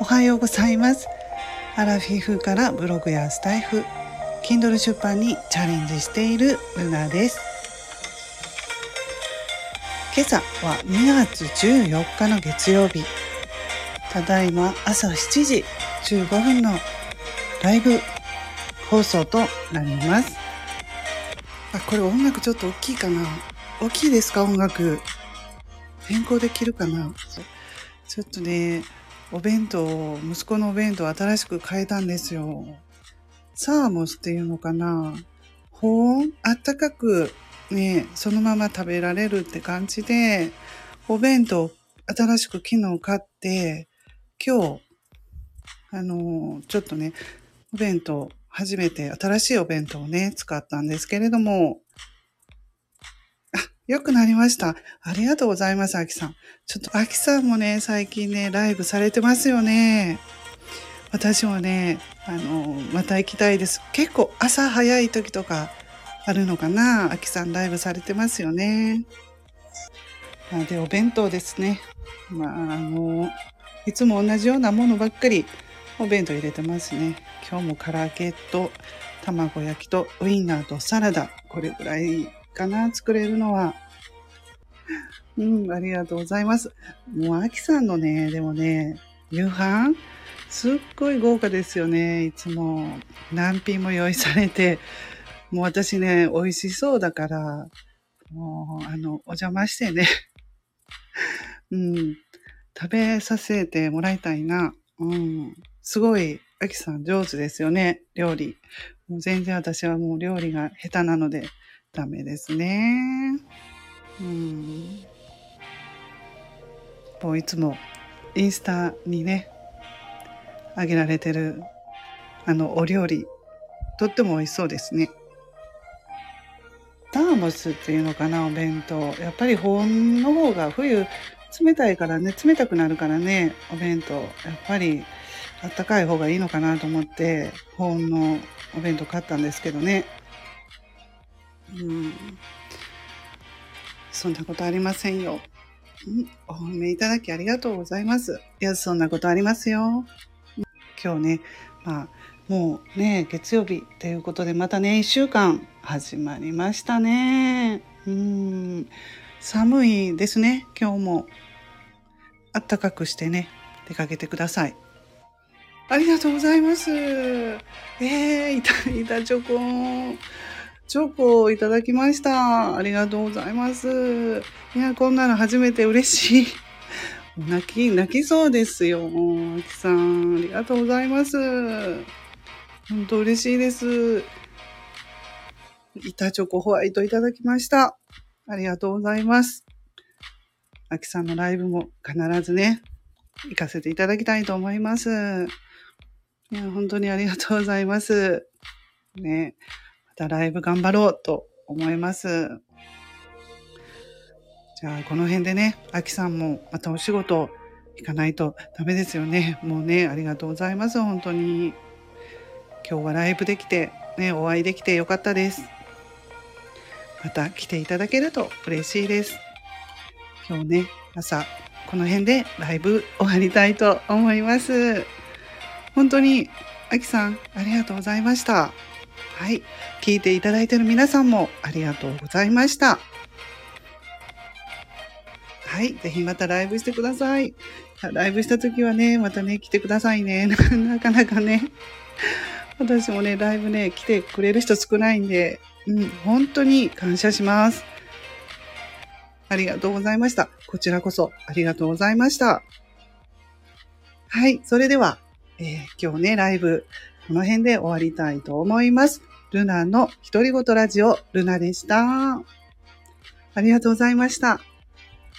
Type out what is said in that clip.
おはようございます。アラフィフからブログやスタイフ Kindle 出版にチャレンジしているルナです。今朝は2月14日の月曜日。ただいま朝7時15分のライブ放送となります。あこれ音楽ちょっと大きいかな。大きいですか音楽。変更できるかな。ちょっとねお弁当、息子のお弁当新しく変えたんですよ。サーモスっていうのかな保温あったかくね、そのまま食べられるって感じで、お弁当新しく昨日買って、今日、あの、ちょっとね、お弁当、初めて新しいお弁当をね、使ったんですけれども、良くなりました。ありがとうございます、アキさん。ちょっと、アキさんもね、最近ね、ライブされてますよね。私もね、あの、また行きたいです。結構朝早い時とかあるのかな？アキさんライブされてますよね。あで、お弁当ですね。まあ、あの、いつも同じようなものばっかりお弁当入れてますね。今日も唐揚げと卵焼きとウインナーとサラダ。これぐらいかな、作れるのは。うん、ありがとうございます。もう、アキさんのね、でもね、夕飯すっごい豪華ですよね。いつも何品も用意されて、もう私ね、美味しそうだから、もう、あの、お邪魔してね、うん、食べさせてもらいたいな。うん、すごい、アキさん上手ですよね、料理。もう全然私はもう料理が下手なので、ダメですね。うん。もういつもインスタにね、あげられてるあのお料理、とっても美味しそうですね。ターモスっていうのかな、お弁当。やっぱり保温の方が冬冷たいからね、冷たくなるからね、お弁当。やっぱりあったかい方がいいのかなと思って、保温のお弁当買ったんですけどね。うん。そんなことありませんよ。お褒めいただきありがとうございます。いや、そんなことありますよ。今日ね、まあ、もうね、月曜日ということで、またね、一週間始まりましたね。うん。寒いですね、今日も。あったかくしてね、出かけてください。ありがとうございます。えー、いた、いたチョコン。チョコをいただきました。ありがとうございます。いや、こんなの初めて嬉しい。泣き、泣きそうですよ。あきさん、ありがとうございます。本当嬉しいです。板チョコホワイトいただきました。ありがとうございます。あきさんのライブも必ずね、行かせていただきたいと思います。いや、本当にありがとうございます。ね。たライブ頑張ろうと思います。じゃあ、この辺でね、あきさんもまたお仕事行かないとダメですよね。もうね、ありがとうございます。本当に。今日はライブできて、ね、お会いできてよかったです。また来ていただけると嬉しいです。今日ね、朝、この辺でライブ終わりたいと思います。本当に、あきさん、ありがとうございました。はい。聞いていただいている皆さんもありがとうございました。はい。ぜひまたライブしてください。ライブした時はね、またね、来てくださいね。なかなかね。私もね、ライブね、来てくれる人少ないんで、うん、本当に感謝します。ありがとうございました。こちらこそありがとうございました。はい。それでは、えー、今日ね、ライブこの辺で終わりたいと思います。ルナの独り言ラジオ、ルナでした。ありがとうございました。